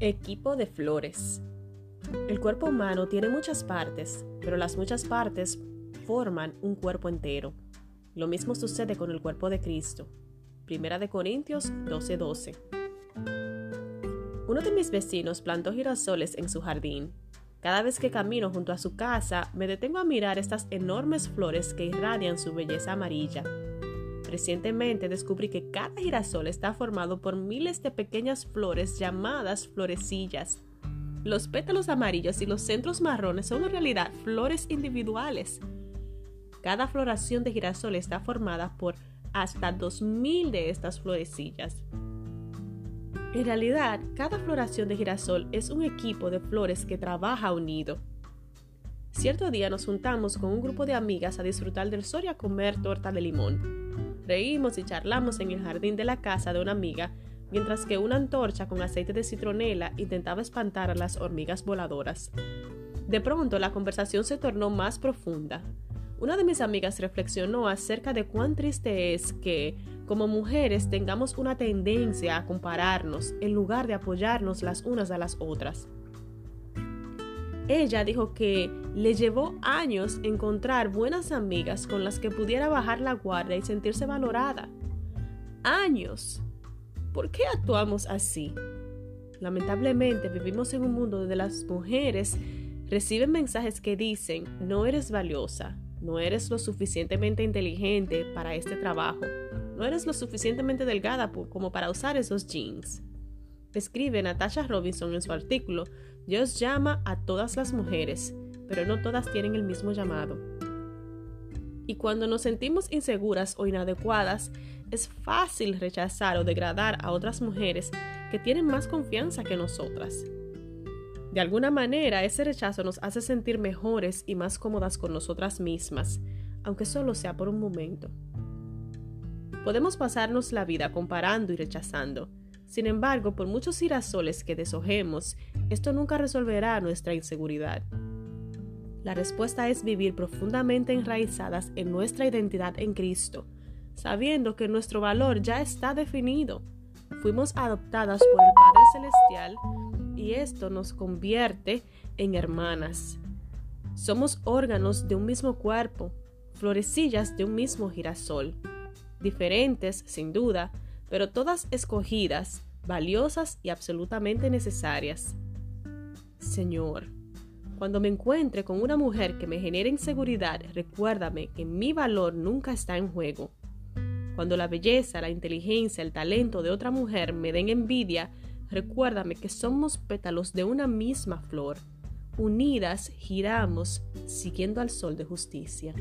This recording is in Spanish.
Equipo de flores. El cuerpo humano tiene muchas partes, pero las muchas partes forman un cuerpo entero. Lo mismo sucede con el cuerpo de Cristo. Primera de Corintios 12:12. Uno de mis vecinos plantó girasoles en su jardín. Cada vez que camino junto a su casa, me detengo a mirar estas enormes flores que irradian su belleza amarilla. Recientemente descubrí que cada girasol está formado por miles de pequeñas flores llamadas florecillas. Los pétalos amarillos y los centros marrones son en realidad flores individuales. Cada floración de girasol está formada por hasta 2.000 de estas florecillas. En realidad, cada floración de girasol es un equipo de flores que trabaja unido. Cierto día nos juntamos con un grupo de amigas a disfrutar del sol y a comer torta de limón. Reímos y charlamos en el jardín de la casa de una amiga, mientras que una antorcha con aceite de citronela intentaba espantar a las hormigas voladoras. De pronto la conversación se tornó más profunda. Una de mis amigas reflexionó acerca de cuán triste es que, como mujeres, tengamos una tendencia a compararnos en lugar de apoyarnos las unas a las otras. Ella dijo que le llevó años encontrar buenas amigas con las que pudiera bajar la guardia y sentirse valorada. Años. ¿Por qué actuamos así? Lamentablemente vivimos en un mundo donde las mujeres reciben mensajes que dicen no eres valiosa, no eres lo suficientemente inteligente para este trabajo, no eres lo suficientemente delgada como para usar esos jeans. Escribe Natasha Robinson en su artículo Dios llama a todas las mujeres, pero no todas tienen el mismo llamado. Y cuando nos sentimos inseguras o inadecuadas, es fácil rechazar o degradar a otras mujeres que tienen más confianza que nosotras. De alguna manera, ese rechazo nos hace sentir mejores y más cómodas con nosotras mismas, aunque solo sea por un momento. Podemos pasarnos la vida comparando y rechazando, sin embargo, por muchos girasoles que deshojemos, esto nunca resolverá nuestra inseguridad. La respuesta es vivir profundamente enraizadas en nuestra identidad en Cristo, sabiendo que nuestro valor ya está definido. Fuimos adoptadas por el Padre Celestial y esto nos convierte en hermanas. Somos órganos de un mismo cuerpo, florecillas de un mismo girasol, diferentes, sin duda, pero todas escogidas, valiosas y absolutamente necesarias. Señor, cuando me encuentre con una mujer que me genere inseguridad, recuérdame que mi valor nunca está en juego. Cuando la belleza, la inteligencia, el talento de otra mujer me den envidia, recuérdame que somos pétalos de una misma flor. Unidas giramos siguiendo al sol de justicia.